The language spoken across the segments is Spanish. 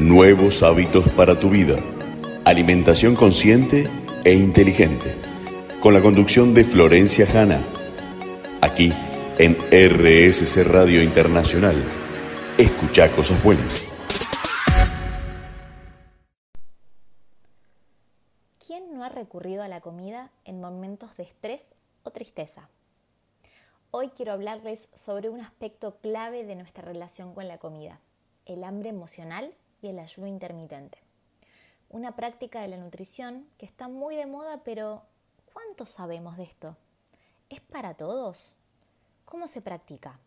Nuevos hábitos para tu vida. Alimentación consciente e inteligente. Con la conducción de Florencia Hanna. Aquí en RSC Radio Internacional. Escucha cosas buenas. ¿Quién no ha recurrido a la comida en momentos de estrés o tristeza? Hoy quiero hablarles sobre un aspecto clave de nuestra relación con la comida, el hambre emocional y el ayuno intermitente. Una práctica de la nutrición que está muy de moda, pero ¿cuánto sabemos de esto? ¿Es para todos? ¿Cómo se practica?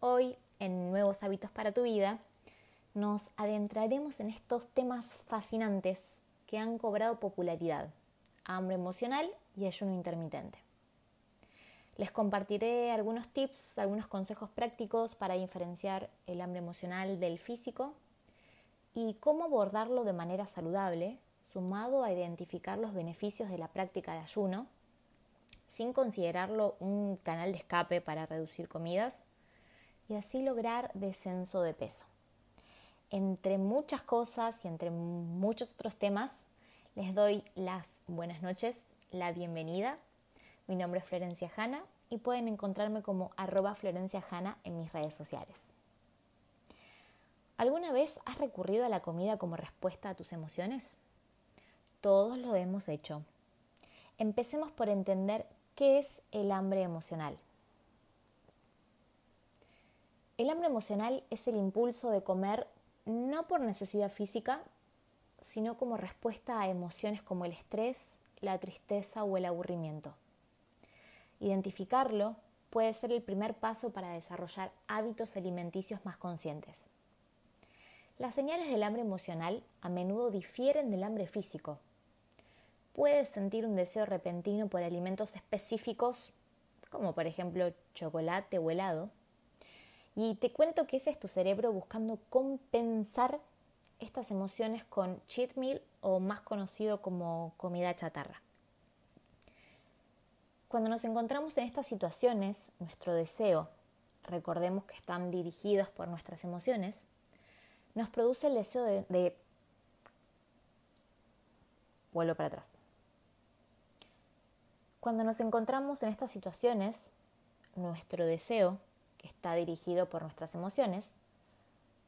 Hoy, en Nuevos Hábitos para tu Vida, nos adentraremos en estos temas fascinantes que han cobrado popularidad, hambre emocional y ayuno intermitente. Les compartiré algunos tips, algunos consejos prácticos para diferenciar el hambre emocional del físico y cómo abordarlo de manera saludable, sumado a identificar los beneficios de la práctica de ayuno, sin considerarlo un canal de escape para reducir comidas y así lograr descenso de peso. Entre muchas cosas y entre muchos otros temas, les doy las buenas noches, la bienvenida mi nombre es Florencia Hanna y pueden encontrarme como arroba Florencia en mis redes sociales. ¿Alguna vez has recurrido a la comida como respuesta a tus emociones? Todos lo hemos hecho. Empecemos por entender qué es el hambre emocional. El hambre emocional es el impulso de comer no por necesidad física, sino como respuesta a emociones como el estrés, la tristeza o el aburrimiento. Identificarlo puede ser el primer paso para desarrollar hábitos alimenticios más conscientes. Las señales del hambre emocional a menudo difieren del hambre físico. Puedes sentir un deseo repentino por alimentos específicos, como por ejemplo chocolate o helado, y te cuento que ese es tu cerebro buscando compensar estas emociones con cheat meal o más conocido como comida chatarra. Cuando nos encontramos en estas situaciones, nuestro deseo, recordemos que están dirigidos por nuestras emociones, nos produce el deseo de, vuelvo para atrás. Cuando nos encontramos en estas situaciones, nuestro deseo, que está dirigido por nuestras emociones,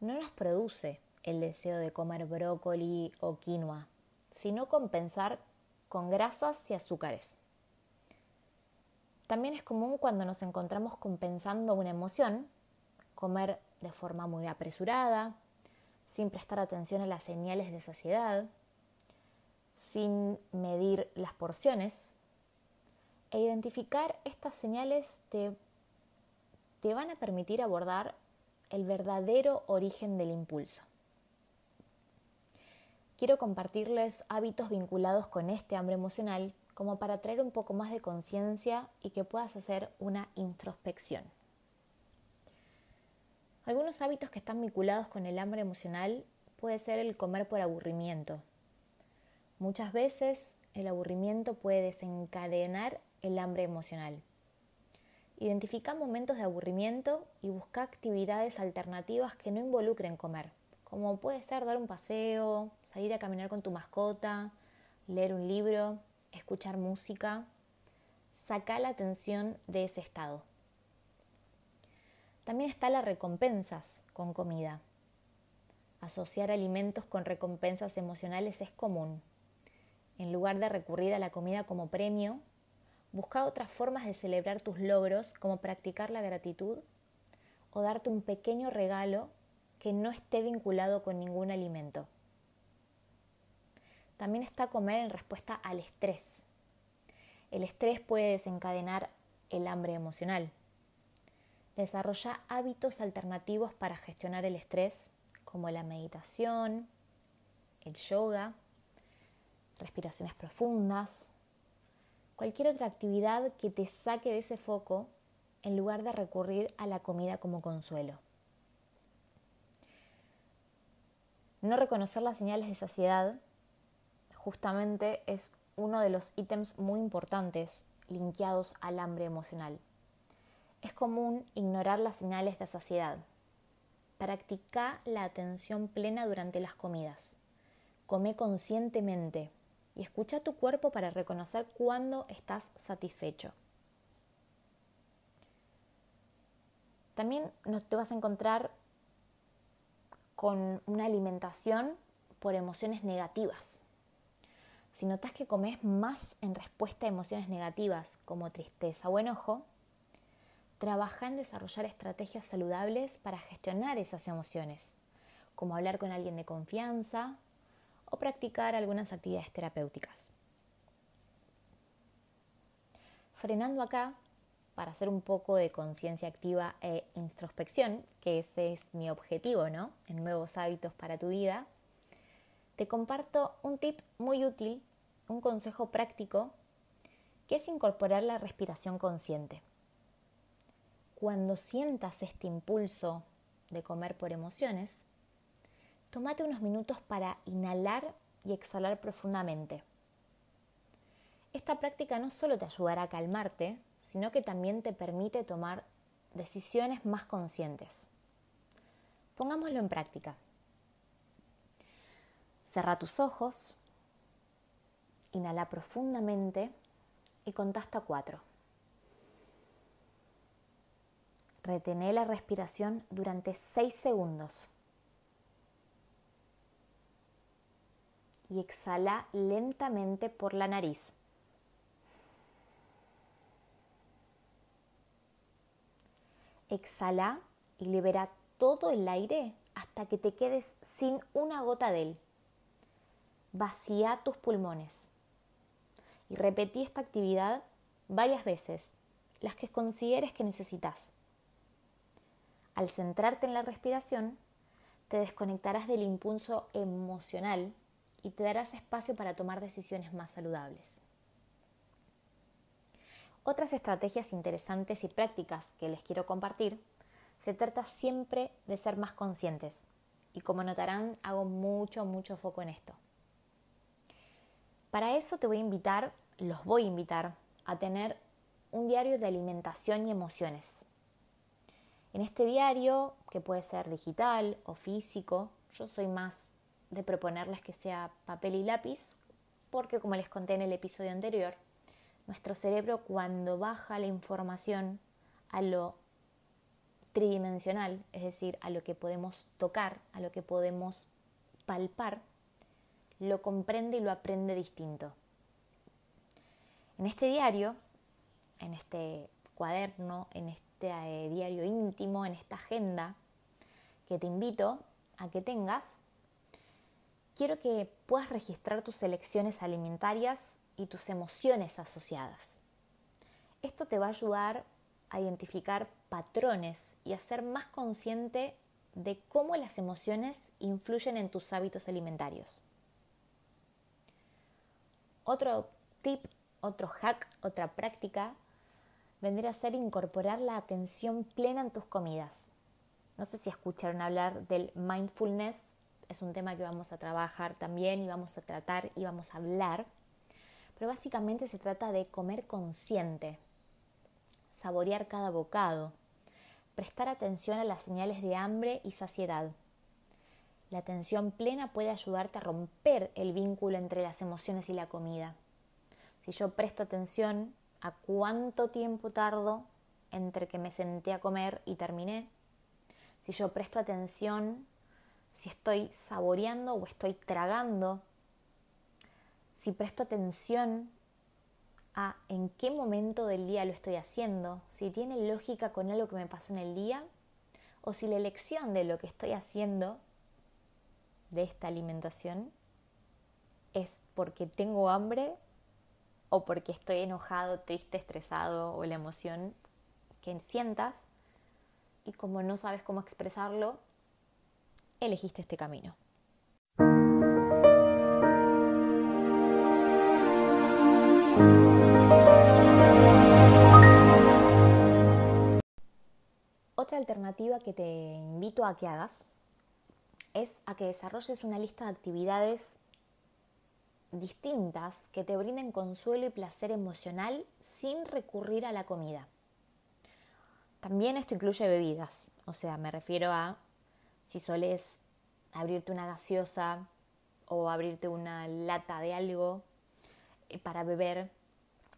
no nos produce el deseo de comer brócoli o quinoa, sino compensar con grasas y azúcares. También es común cuando nos encontramos compensando una emoción, comer de forma muy apresurada, sin prestar atención a las señales de saciedad, sin medir las porciones. E identificar estas señales te, te van a permitir abordar el verdadero origen del impulso. Quiero compartirles hábitos vinculados con este hambre emocional como para traer un poco más de conciencia y que puedas hacer una introspección. Algunos hábitos que están vinculados con el hambre emocional puede ser el comer por aburrimiento. Muchas veces el aburrimiento puede desencadenar el hambre emocional. Identifica momentos de aburrimiento y busca actividades alternativas que no involucren comer, como puede ser dar un paseo, salir a caminar con tu mascota, leer un libro, escuchar música, saca la atención de ese estado. También está las recompensas con comida. Asociar alimentos con recompensas emocionales es común. En lugar de recurrir a la comida como premio, busca otras formas de celebrar tus logros como practicar la gratitud o darte un pequeño regalo que no esté vinculado con ningún alimento. También está comer en respuesta al estrés. El estrés puede desencadenar el hambre emocional. Desarrolla hábitos alternativos para gestionar el estrés, como la meditación, el yoga, respiraciones profundas, cualquier otra actividad que te saque de ese foco en lugar de recurrir a la comida como consuelo. No reconocer las señales de saciedad justamente es uno de los ítems muy importantes linkeados al hambre emocional. Es común ignorar las señales de saciedad. practica la atención plena durante las comidas. Come conscientemente y escucha tu cuerpo para reconocer cuándo estás satisfecho. También te vas a encontrar con una alimentación por emociones negativas. Si notas que comes más en respuesta a emociones negativas como tristeza o enojo, trabaja en desarrollar estrategias saludables para gestionar esas emociones, como hablar con alguien de confianza o practicar algunas actividades terapéuticas. Frenando acá, para hacer un poco de conciencia activa e introspección, que ese es mi objetivo, ¿no? En nuevos hábitos para tu vida, te comparto un tip muy útil, un consejo práctico, que es incorporar la respiración consciente. Cuando sientas este impulso de comer por emociones, tómate unos minutos para inhalar y exhalar profundamente. Esta práctica no solo te ayudará a calmarte, sino que también te permite tomar decisiones más conscientes. Pongámoslo en práctica. Cerra tus ojos, inhala profundamente y contá hasta cuatro. Retené la respiración durante seis segundos. Y exhala lentamente por la nariz. Exhala y libera todo el aire hasta que te quedes sin una gota de él. Vacía tus pulmones. Y repetí esta actividad varias veces, las que consideres que necesitas. Al centrarte en la respiración, te desconectarás del impulso emocional y te darás espacio para tomar decisiones más saludables. Otras estrategias interesantes y prácticas que les quiero compartir, se trata siempre de ser más conscientes. Y como notarán, hago mucho, mucho foco en esto. Para eso te voy a invitar, los voy a invitar a tener un diario de alimentación y emociones. En este diario, que puede ser digital o físico, yo soy más de proponerles que sea papel y lápiz, porque como les conté en el episodio anterior, nuestro cerebro cuando baja la información a lo tridimensional, es decir, a lo que podemos tocar, a lo que podemos palpar, lo comprende y lo aprende distinto. En este diario, en este cuaderno, en este eh, diario íntimo, en esta agenda que te invito a que tengas, quiero que puedas registrar tus elecciones alimentarias y tus emociones asociadas. Esto te va a ayudar a identificar patrones y a ser más consciente de cómo las emociones influyen en tus hábitos alimentarios. Otro tip, otro hack, otra práctica vendría a ser incorporar la atención plena en tus comidas. No sé si escucharon hablar del mindfulness, es un tema que vamos a trabajar también y vamos a tratar y vamos a hablar pero básicamente se trata de comer consciente, saborear cada bocado, prestar atención a las señales de hambre y saciedad. La atención plena puede ayudarte a romper el vínculo entre las emociones y la comida. Si yo presto atención a cuánto tiempo tardo entre que me senté a comer y terminé, si yo presto atención si estoy saboreando o estoy tragando si presto atención a en qué momento del día lo estoy haciendo, si tiene lógica con algo que me pasó en el día, o si la elección de lo que estoy haciendo, de esta alimentación, es porque tengo hambre o porque estoy enojado, triste, estresado o la emoción que sientas y como no sabes cómo expresarlo, elegiste este camino. Otra alternativa que te invito a que hagas es a que desarrolles una lista de actividades distintas que te brinden consuelo y placer emocional sin recurrir a la comida. También esto incluye bebidas, o sea, me refiero a Si soles abrirte una gaseosa o abrirte una lata de algo eh, para beber,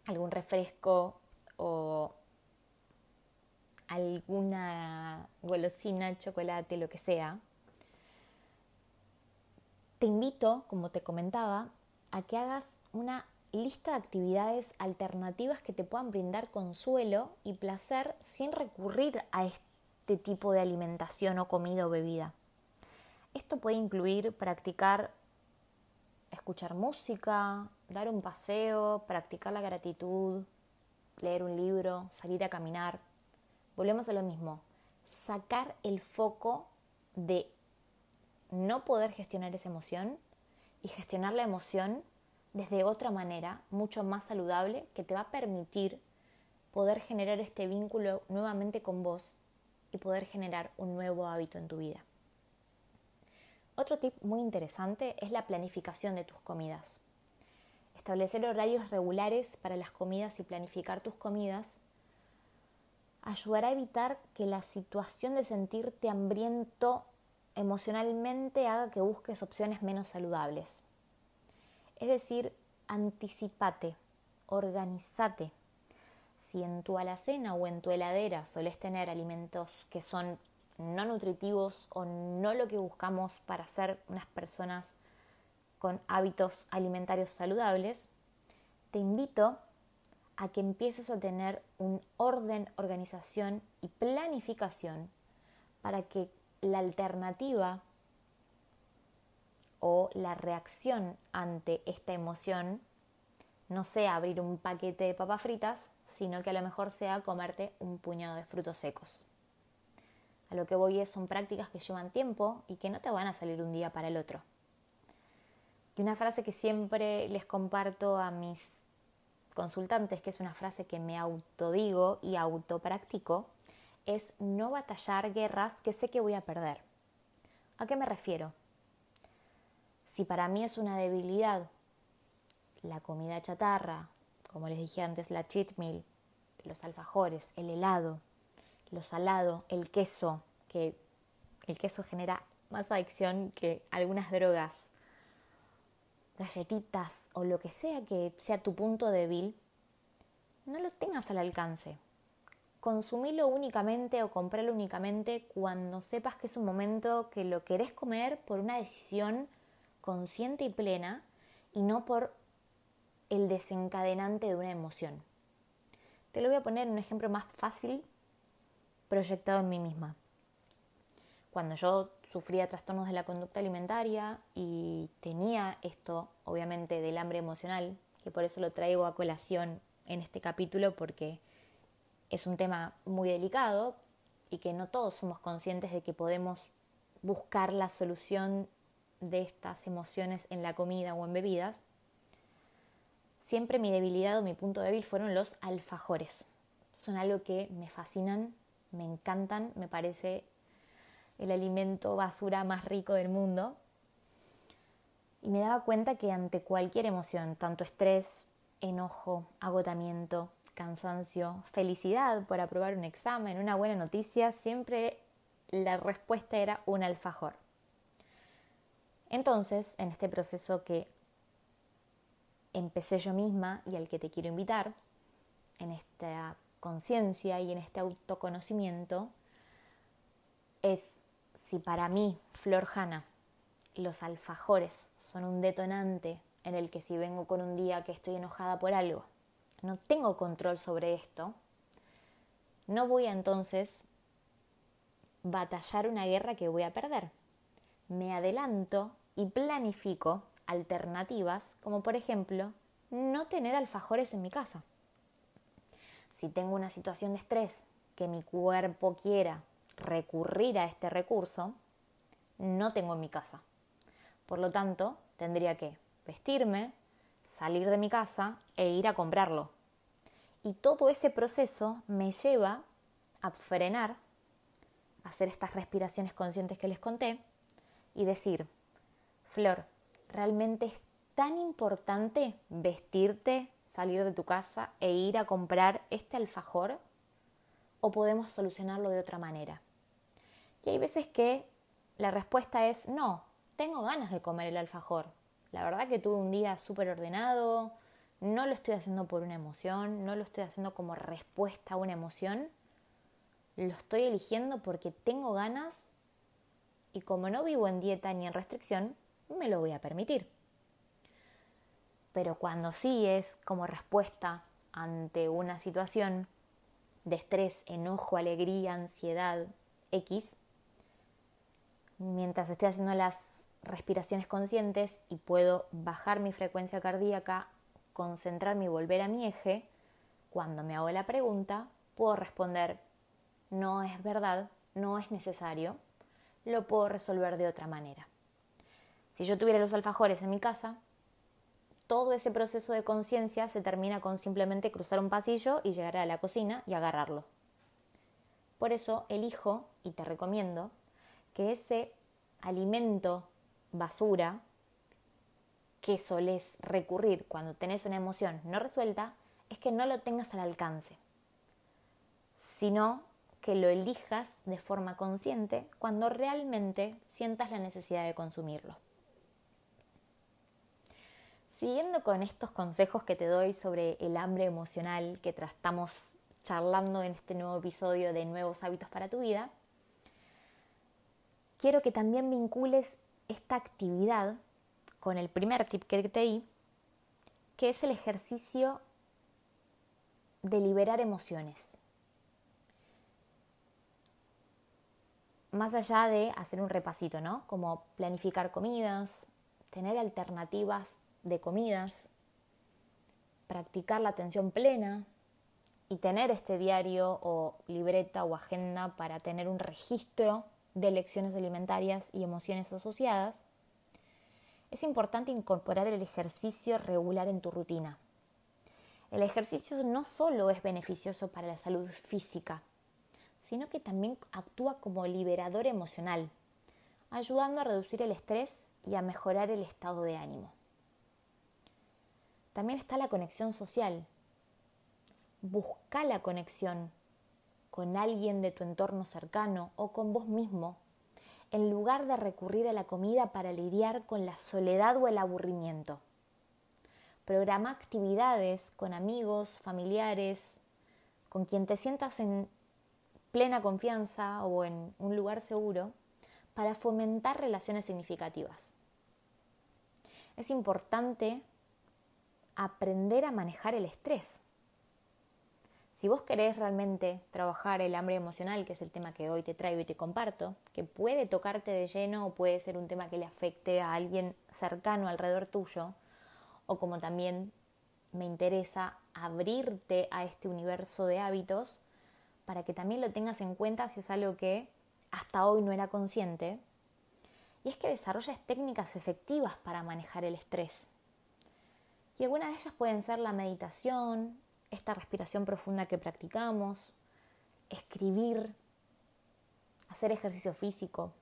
algún refresco o alguna golosina, chocolate, lo que sea, te invito, como te comentaba, a que hagas una lista de actividades alternativas que te puedan brindar consuelo y placer sin recurrir a este tipo de alimentación o comida o bebida. Esto puede incluir practicar escuchar música, dar un paseo, practicar la gratitud, leer un libro, salir a caminar. Volvemos a lo mismo, sacar el foco de no poder gestionar esa emoción y gestionar la emoción desde otra manera, mucho más saludable, que te va a permitir poder generar este vínculo nuevamente con vos y poder generar un nuevo hábito en tu vida. Otro tip muy interesante es la planificación de tus comidas. Establecer horarios regulares para las comidas y planificar tus comidas ayudará a evitar que la situación de sentirte hambriento emocionalmente haga que busques opciones menos saludables. Es decir, anticipate, organizate. Si en tu alacena o en tu heladera solés tener alimentos que son no nutritivos o no lo que buscamos para ser unas personas con hábitos alimentarios saludables, te invito a que empieces a tener un orden, organización y planificación para que la alternativa o la reacción ante esta emoción no sea abrir un paquete de papas fritas, sino que a lo mejor sea comerte un puñado de frutos secos. A lo que voy es son prácticas que llevan tiempo y que no te van a salir un día para el otro. Y una frase que siempre les comparto a mis consultantes, que es una frase que me autodigo y autopractico, es no batallar guerras que sé que voy a perder. ¿A qué me refiero? Si para mí es una debilidad la comida chatarra, como les dije antes, la cheat meal, los alfajores, el helado, lo salado, el queso, que el queso genera más adicción que algunas drogas, galletitas o lo que sea que sea tu punto débil, no lo tengas al alcance. Consumilo únicamente o compralo únicamente cuando sepas que es un momento que lo querés comer por una decisión consciente y plena y no por el desencadenante de una emoción. Te lo voy a poner en un ejemplo más fácil proyectado en mí misma. Cuando yo sufría trastornos de la conducta alimentaria y tenía esto, obviamente, del hambre emocional, que por eso lo traigo a colación en este capítulo porque es un tema muy delicado y que no todos somos conscientes de que podemos buscar la solución de estas emociones en la comida o en bebidas, siempre mi debilidad o mi punto débil fueron los alfajores. Son algo que me fascinan, me encantan, me parece el alimento basura más rico del mundo. Y me daba cuenta que ante cualquier emoción, tanto estrés, enojo, agotamiento, cansancio, felicidad por aprobar un examen, una buena noticia, siempre la respuesta era un alfajor. Entonces, en este proceso que empecé yo misma y al que te quiero invitar, en esta conciencia y en este autoconocimiento es si para mí, Flor Hanna, los alfajores son un detonante en el que si vengo con un día que estoy enojada por algo, no tengo control sobre esto, no voy a entonces batallar una guerra que voy a perder. Me adelanto y planifico alternativas como por ejemplo no tener alfajores en mi casa si tengo una situación de estrés que mi cuerpo quiera recurrir a este recurso, no tengo en mi casa. Por lo tanto, tendría que vestirme, salir de mi casa e ir a comprarlo. Y todo ese proceso me lleva a frenar, a hacer estas respiraciones conscientes que les conté y decir, Flor, realmente es tan importante vestirte, salir de tu casa e ir a comprar este alfajor o podemos solucionarlo de otra manera. Y hay veces que la respuesta es no, tengo ganas de comer el alfajor. La verdad que tuve un día súper ordenado, no lo estoy haciendo por una emoción, no lo estoy haciendo como respuesta a una emoción, lo estoy eligiendo porque tengo ganas y como no vivo en dieta ni en restricción, me lo voy a permitir. Pero cuando sí es como respuesta ante una situación de estrés, enojo, alegría, ansiedad, X, mientras estoy haciendo las respiraciones conscientes y puedo bajar mi frecuencia cardíaca, concentrarme y volver a mi eje, cuando me hago la pregunta, puedo responder, no es verdad, no es necesario, lo puedo resolver de otra manera. Si yo tuviera los alfajores en mi casa, todo ese proceso de conciencia se termina con simplemente cruzar un pasillo y llegar a la cocina y agarrarlo. Por eso elijo y te recomiendo que ese alimento basura que solés recurrir cuando tenés una emoción no resuelta es que no lo tengas al alcance, sino que lo elijas de forma consciente cuando realmente sientas la necesidad de consumirlo. Siguiendo con estos consejos que te doy sobre el hambre emocional que tratamos charlando en este nuevo episodio de Nuevos Hábitos para tu Vida, quiero que también vincules esta actividad con el primer tip que te di, que es el ejercicio de liberar emociones. Más allá de hacer un repasito, ¿no? Como planificar comidas, tener alternativas de comidas, practicar la atención plena y tener este diario o libreta o agenda para tener un registro de lecciones alimentarias y emociones asociadas, es importante incorporar el ejercicio regular en tu rutina. El ejercicio no solo es beneficioso para la salud física, sino que también actúa como liberador emocional, ayudando a reducir el estrés y a mejorar el estado de ánimo. También está la conexión social. Busca la conexión con alguien de tu entorno cercano o con vos mismo, en lugar de recurrir a la comida para lidiar con la soledad o el aburrimiento. Programa actividades con amigos, familiares, con quien te sientas en plena confianza o en un lugar seguro para fomentar relaciones significativas. Es importante aprender a manejar el estrés. Si vos querés realmente trabajar el hambre emocional, que es el tema que hoy te traigo y te comparto, que puede tocarte de lleno o puede ser un tema que le afecte a alguien cercano alrededor tuyo, o como también me interesa abrirte a este universo de hábitos para que también lo tengas en cuenta si es algo que hasta hoy no era consciente, y es que desarrolles técnicas efectivas para manejar el estrés. Y algunas de ellas pueden ser la meditación, esta respiración profunda que practicamos, escribir, hacer ejercicio físico.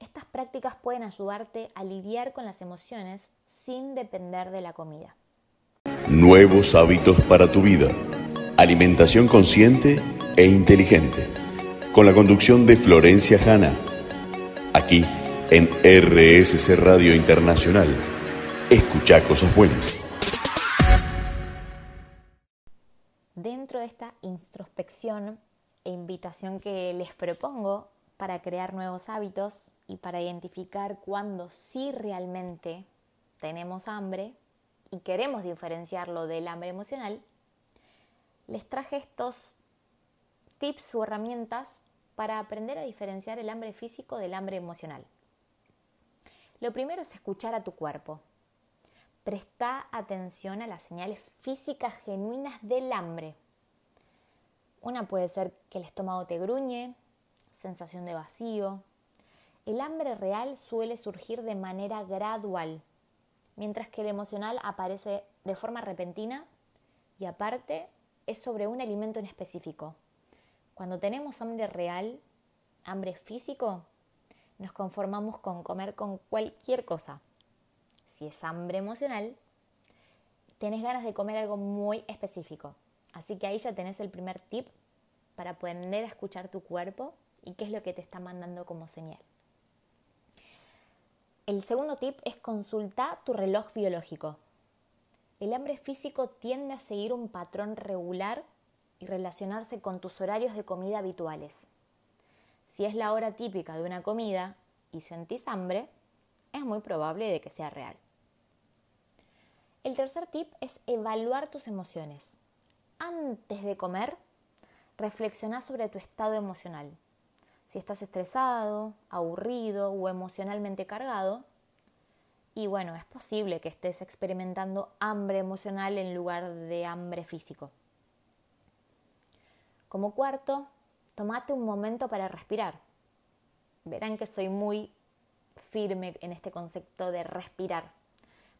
Estas prácticas pueden ayudarte a lidiar con las emociones sin depender de la comida. Nuevos hábitos para tu vida. Alimentación consciente e inteligente. Con la conducción de Florencia Hanna. Aquí en RSC Radio Internacional. Escucha cosas buenas. Esta introspección e invitación que les propongo para crear nuevos hábitos y para identificar cuándo sí realmente tenemos hambre y queremos diferenciarlo del hambre emocional, les traje estos tips o herramientas para aprender a diferenciar el hambre físico del hambre emocional. Lo primero es escuchar a tu cuerpo. Presta atención a las señales físicas genuinas del hambre. Una puede ser que el estómago te gruñe, sensación de vacío. El hambre real suele surgir de manera gradual, mientras que el emocional aparece de forma repentina y aparte es sobre un alimento en específico. Cuando tenemos hambre real, hambre físico, nos conformamos con comer con cualquier cosa si es hambre emocional, tenés ganas de comer algo muy específico. Así que ahí ya tenés el primer tip para aprender a escuchar tu cuerpo y qué es lo que te está mandando como señal. El segundo tip es consultar tu reloj biológico. El hambre físico tiende a seguir un patrón regular y relacionarse con tus horarios de comida habituales. Si es la hora típica de una comida y sentís hambre, es muy probable de que sea real. El tercer tip es evaluar tus emociones. Antes de comer, reflexiona sobre tu estado emocional. Si estás estresado, aburrido o emocionalmente cargado, y bueno, es posible que estés experimentando hambre emocional en lugar de hambre físico. Como cuarto, tomate un momento para respirar. Verán que soy muy firme en este concepto de respirar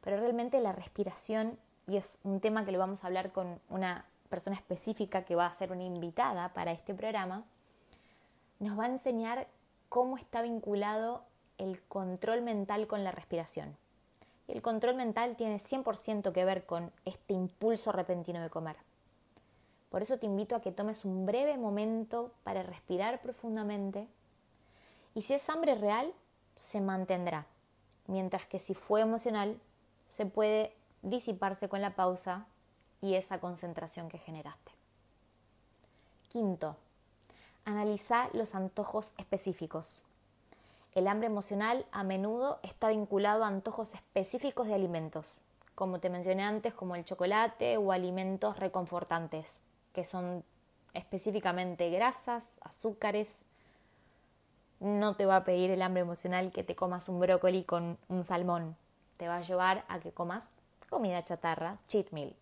pero realmente la respiración, y es un tema que lo vamos a hablar con una persona específica que va a ser una invitada para este programa, nos va a enseñar cómo está vinculado el control mental con la respiración. el control mental tiene 100% que ver con este impulso repentino de comer. Por eso te invito a que tomes un breve momento para respirar profundamente y si es hambre real, se mantendrá, mientras que si fue emocional, se puede disiparse con la pausa y esa concentración que generaste. Quinto, analiza los antojos específicos. El hambre emocional a menudo está vinculado a antojos específicos de alimentos, como te mencioné antes, como el chocolate o alimentos reconfortantes, que son específicamente grasas, azúcares. No te va a pedir el hambre emocional que te comas un brócoli con un salmón, te va a llevar a que comas comida chatarra, cheat meal.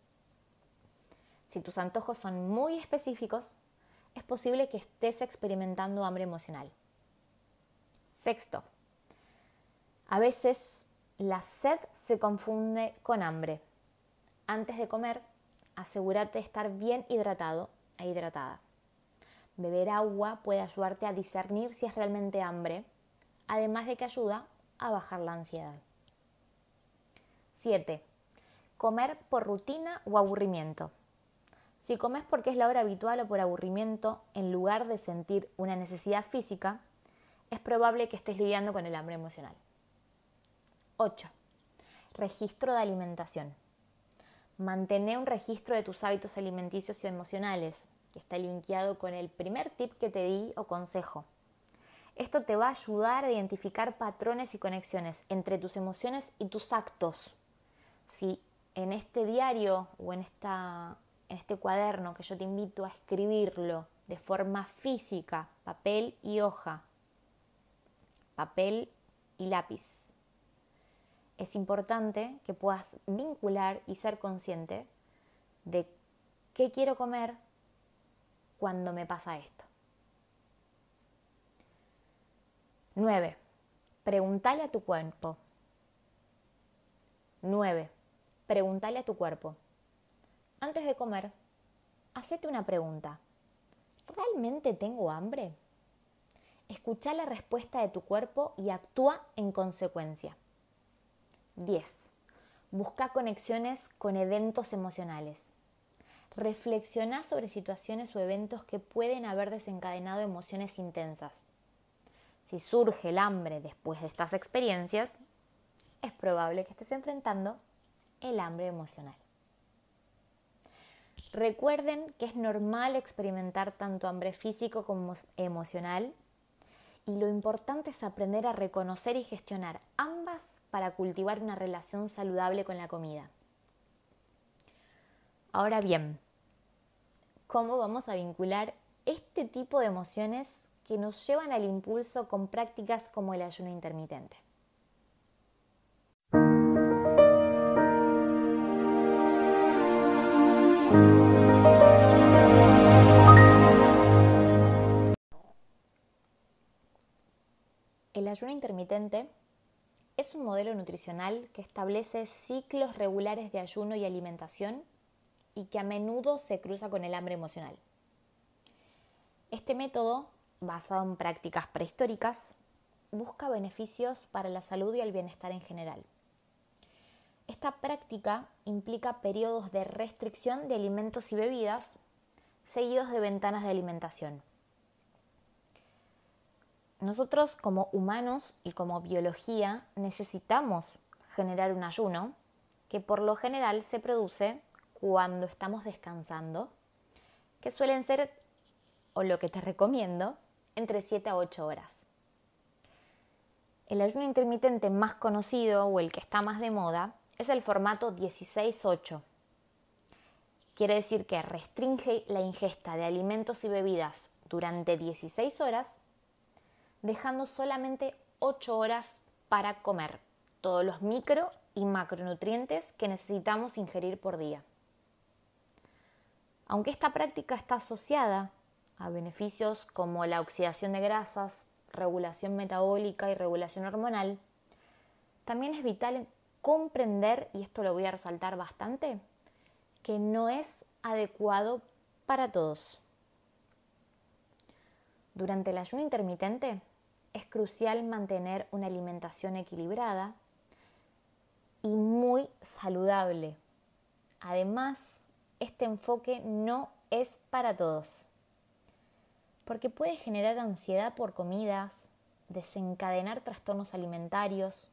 Si tus antojos son muy específicos, es posible que estés experimentando hambre emocional. Sexto, a veces la sed se confunde con hambre. Antes de comer, asegúrate de estar bien hidratado e hidratada. Beber agua puede ayudarte a discernir si es realmente hambre, además de que ayuda a bajar la ansiedad. 7. Comer por rutina o aburrimiento. Si comes porque es la hora habitual o por aburrimiento, en lugar de sentir una necesidad física, es probable que estés lidiando con el hambre emocional. 8. Registro de alimentación. Mantén un registro de tus hábitos alimenticios y emocionales, que está linkeado con el primer tip que te di o consejo. Esto te va a ayudar a identificar patrones y conexiones entre tus emociones y tus actos si en este diario o en, esta, en este cuaderno que yo te invito a escribirlo de forma física, papel y hoja, papel y lápiz, es importante que puedas vincular y ser consciente de qué quiero comer cuando me pasa esto. 9. Pregúntale a tu cuerpo. 9. Pregúntale a tu cuerpo. Antes de comer, hacete una pregunta. ¿Realmente tengo hambre? Escucha la respuesta de tu cuerpo y actúa en consecuencia. 10. Busca conexiones con eventos emocionales. Reflexiona sobre situaciones o eventos que pueden haber desencadenado emociones intensas. Si surge el hambre después de estas experiencias, es probable que estés enfrentando el hambre emocional. Recuerden que es normal experimentar tanto hambre físico como emocional y lo importante es aprender a reconocer y gestionar ambas para cultivar una relación saludable con la comida. Ahora bien, ¿cómo vamos a vincular este tipo de emociones que nos llevan al impulso con prácticas como el ayuno intermitente? El ayuno intermitente es un modelo nutricional que establece ciclos regulares de ayuno y alimentación y que a menudo se cruza con el hambre emocional. Este método, basado en prácticas prehistóricas, busca beneficios para la salud y el bienestar en general. Esta práctica implica periodos de restricción de alimentos y bebidas seguidos de ventanas de alimentación nosotros como humanos y como biología necesitamos generar un ayuno que por lo general se produce cuando estamos descansando, que suelen ser, o lo que te recomiendo, entre 7 a 8 horas. El ayuno intermitente más conocido o el que está más de moda es el formato 16-8. Quiere decir que restringe la ingesta de alimentos y bebidas durante 16 horas, dejando solamente 8 horas para comer todos los micro y macronutrientes que necesitamos ingerir por día. Aunque esta práctica está asociada a beneficios como la oxidación de grasas, regulación metabólica y regulación hormonal, también es vital comprender, y esto lo voy a resaltar bastante, que no es adecuado para todos. Durante el ayuno intermitente es crucial mantener una alimentación equilibrada y muy saludable. Además, este enfoque no es para todos, porque puede generar ansiedad por comidas, desencadenar trastornos alimentarios,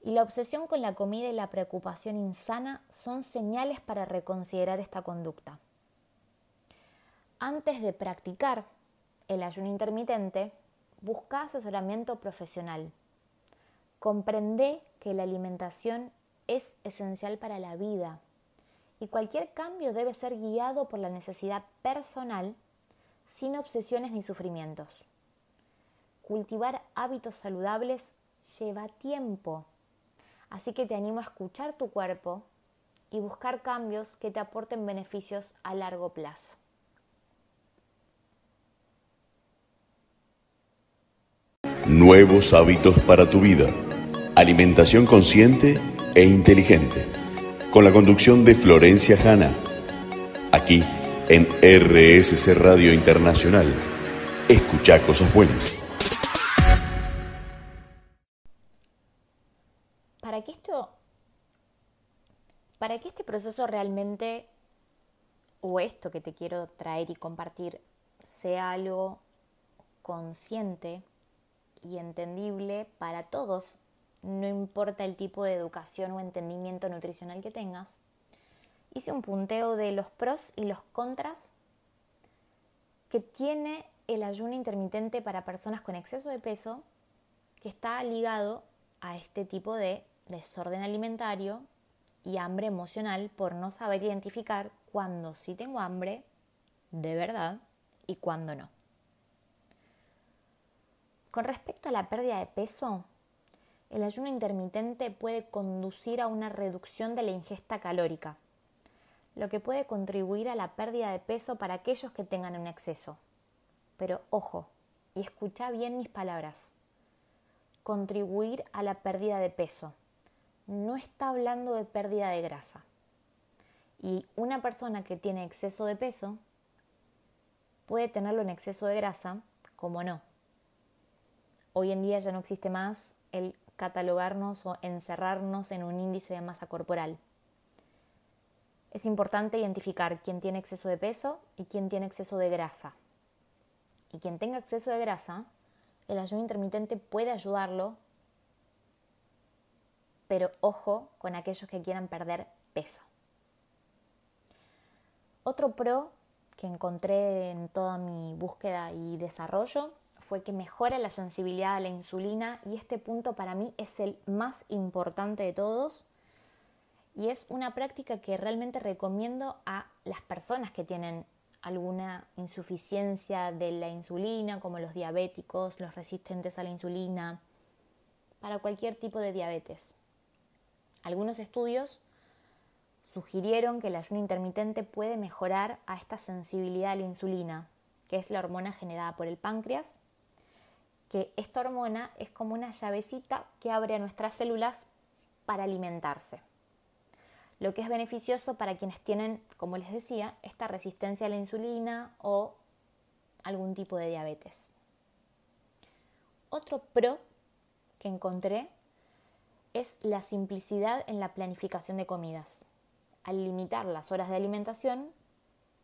y la obsesión con la comida y la preocupación insana son señales para reconsiderar esta conducta. Antes de practicar el ayuno intermitente, busca asesoramiento profesional. Comprende que la alimentación es esencial para la vida y cualquier cambio debe ser guiado por la necesidad personal sin obsesiones ni sufrimientos. Cultivar hábitos saludables lleva tiempo Así que te animo a escuchar tu cuerpo y buscar cambios que te aporten beneficios a largo plazo. Nuevos hábitos para tu vida. Alimentación consciente e inteligente. Con la conducción de Florencia Hanna. Aquí en RSC Radio Internacional. Escucha cosas buenas. para que esto, para que este proceso realmente, o esto que te quiero traer y compartir, sea algo consciente y entendible para todos, no importa el tipo de educación o entendimiento nutricional que tengas, hice un punteo de los pros y los contras que tiene el ayuno intermitente para personas con exceso de peso que está ligado a este tipo de desorden alimentario y hambre emocional por no saber identificar cuándo sí tengo hambre de verdad y cuándo no. Con respecto a la pérdida de peso, el ayuno intermitente puede conducir a una reducción de la ingesta calórica, lo que puede contribuir a la pérdida de peso para aquellos que tengan un exceso. Pero ojo, y escucha bien mis palabras, contribuir a la pérdida de peso no está hablando de pérdida de grasa. Y una persona que tiene exceso de peso puede tenerlo en exceso de grasa, como no. Hoy en día ya no existe más el catalogarnos o encerrarnos en un índice de masa corporal. Es importante identificar quién tiene exceso de peso y quién tiene exceso de grasa. Y quien tenga exceso de grasa, el ayuno intermitente puede ayudarlo pero ojo con aquellos que quieran perder peso. Otro pro que encontré en toda mi búsqueda y desarrollo fue que mejora la sensibilidad a la insulina y este punto para mí es el más importante de todos y es una práctica que realmente recomiendo a las personas que tienen alguna insuficiencia de la insulina, como los diabéticos, los resistentes a la insulina, para cualquier tipo de diabetes. Algunos estudios sugirieron que el ayuno intermitente puede mejorar a esta sensibilidad a la insulina, que es la hormona generada por el páncreas, que esta hormona es como una llavecita que abre a nuestras células para alimentarse, lo que es beneficioso para quienes tienen, como les decía, esta resistencia a la insulina o algún tipo de diabetes. Otro pro que encontré es la simplicidad en la planificación de comidas. Al limitar las horas de alimentación,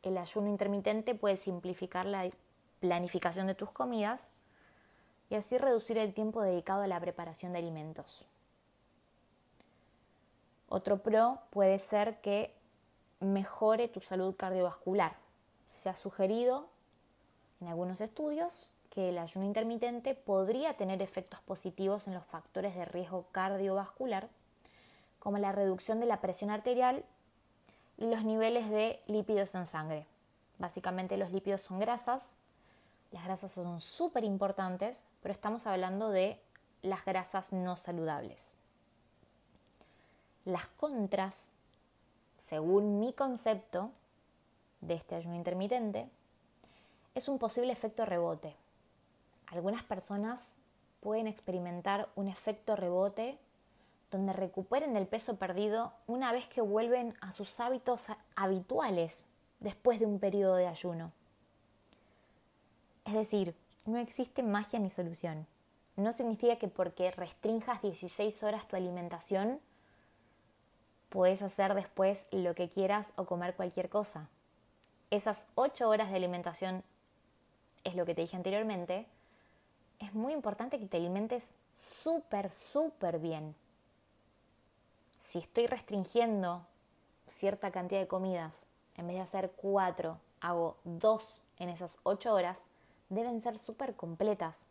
el ayuno intermitente puede simplificar la planificación de tus comidas, y así reducir el tiempo dedicado a la preparación de alimentos. Otro pro puede ser que mejore tu salud cardiovascular. Se ha sugerido en algunos estudios que el ayuno intermitente podría tener efectos positivos en los factores de riesgo cardiovascular, como la reducción de la presión arterial y los niveles de lípidos en sangre. Básicamente los lípidos son grasas, las grasas son súper importantes, pero estamos hablando de las grasas no saludables. Las contras, según mi concepto de este ayuno intermitente, es un posible efecto rebote. Algunas personas pueden experimentar un efecto rebote donde recuperen el peso perdido una vez que vuelven a sus hábitos habituales después de un periodo de ayuno. Es decir, no existe magia ni solución. No significa que porque restrinjas 16 horas tu alimentación puedes hacer después lo que quieras o comer cualquier cosa. Esas 8 horas de alimentación es lo que te dije anteriormente. Es muy importante que te alimentes súper, súper bien. Si estoy restringiendo cierta cantidad de comidas, en vez de hacer 4, hago 2 en esas 8 horas, deben ser súper completas,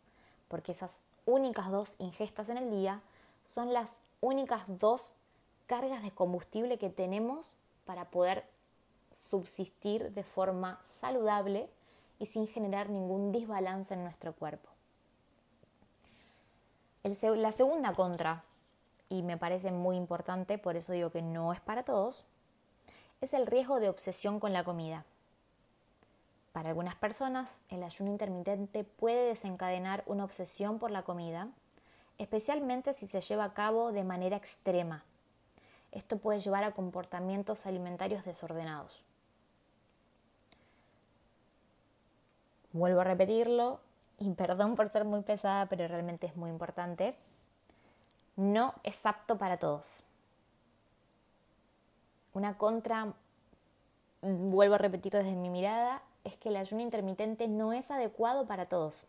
porque esas únicas dos ingestas en el día son las únicas dos cargas de combustible que tenemos para poder subsistir de forma saludable y sin generar ningún desbalance en nuestro cuerpo. la segunda contra, y me parece muy importante, por eso digo que no es para todos, es el riesgo de obsesión con la comida. Para algunas personas, el ayuno intermitente puede desencadenar una obsesión por la comida, especialmente si se lleva a cabo de manera extrema, esto puede llevar a comportamientos alimentarios desordenados. Vuelvo a repetirlo y perdón por ser muy pesada, pero realmente es muy importante. No es apto para todos. Una contra, vuelvo a repetir desde mi mirada, es que el ayuno intermitente no es adecuado para todos.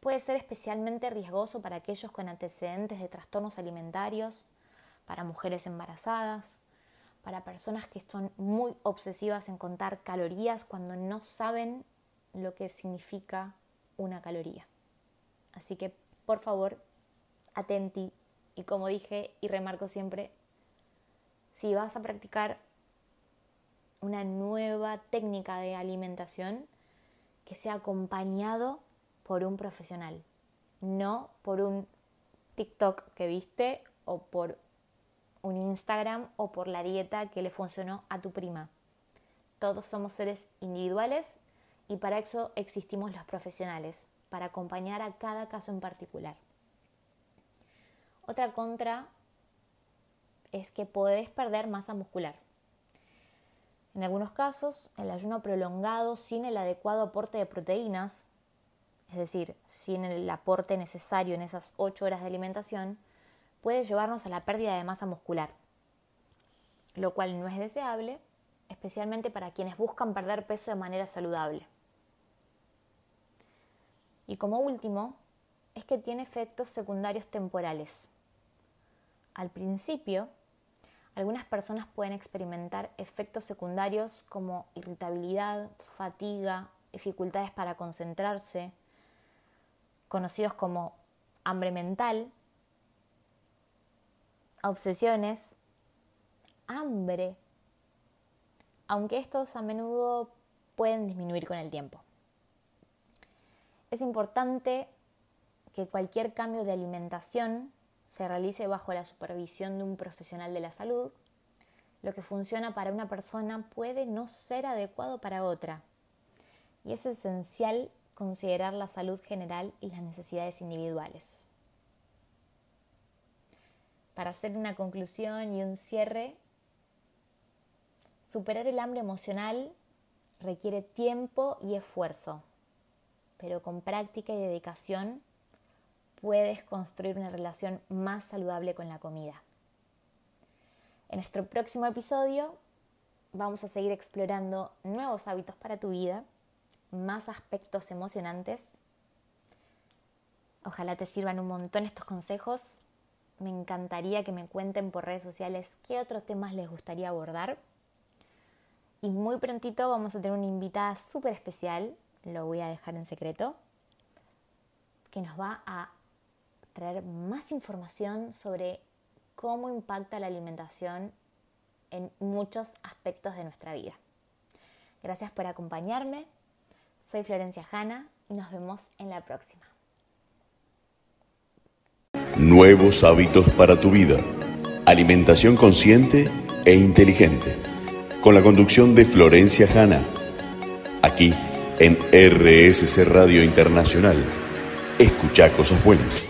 Puede ser especialmente riesgoso para aquellos con antecedentes de trastornos alimentarios, para mujeres embarazadas, para personas que son muy obsesivas en contar calorías cuando no saben lo que significa una caloría. Así que, por favor, atenti y como dije y remarco siempre, si vas a practicar una nueva técnica de alimentación, que sea acompañado por un profesional, no por un TikTok que viste o por un Instagram o por la dieta que le funcionó a tu prima. Todos somos seres individuales y para eso existimos los profesionales, para acompañar a cada caso en particular. Otra contra es que podés perder masa muscular. En algunos casos, el ayuno prolongado sin el adecuado aporte de proteínas, es decir, sin el aporte necesario en esas 8 horas de alimentación, puede llevarnos a la pérdida de masa muscular, lo cual no es deseable, especialmente para quienes buscan perder peso de manera saludable. Y como último, es que tiene efectos secundarios temporales. Al principio, algunas personas pueden experimentar efectos secundarios como irritabilidad, fatiga, dificultades para concentrarse, conocidos como hambre mental, obsesiones, hambre, aunque estos a menudo pueden disminuir con el tiempo. Es importante que cualquier cambio de alimentación se realice bajo la supervisión de un profesional de la salud. Lo que funciona para una persona puede no ser adecuado para otra. Y es esencial considerar la salud general y las necesidades individuales. Para hacer una conclusión y un cierre, superar el hambre emocional requiere tiempo y esfuerzo, pero con práctica y dedicación puedes construir una relación más saludable con la comida. En nuestro próximo episodio vamos a seguir explorando nuevos hábitos para tu vida, más aspectos emocionantes Ojalá te sirvan un montón estos consejos. Me encantaría que me cuenten por redes sociales qué otros temas les gustaría abordar. Y muy prontito vamos a tener una invitada súper especial, lo voy a dejar en secreto, que nos va a traer más información sobre cómo impacta la alimentación en muchos aspectos de nuestra vida. Gracias por acompañarme. Soy Florencia Hanna y nos vemos en la próxima. Nuevos hábitos para tu vida. Alimentación consciente e inteligente. Con la conducción de Florencia Hanna. Aquí en RSC Radio Internacional. Escucha cosas buenas.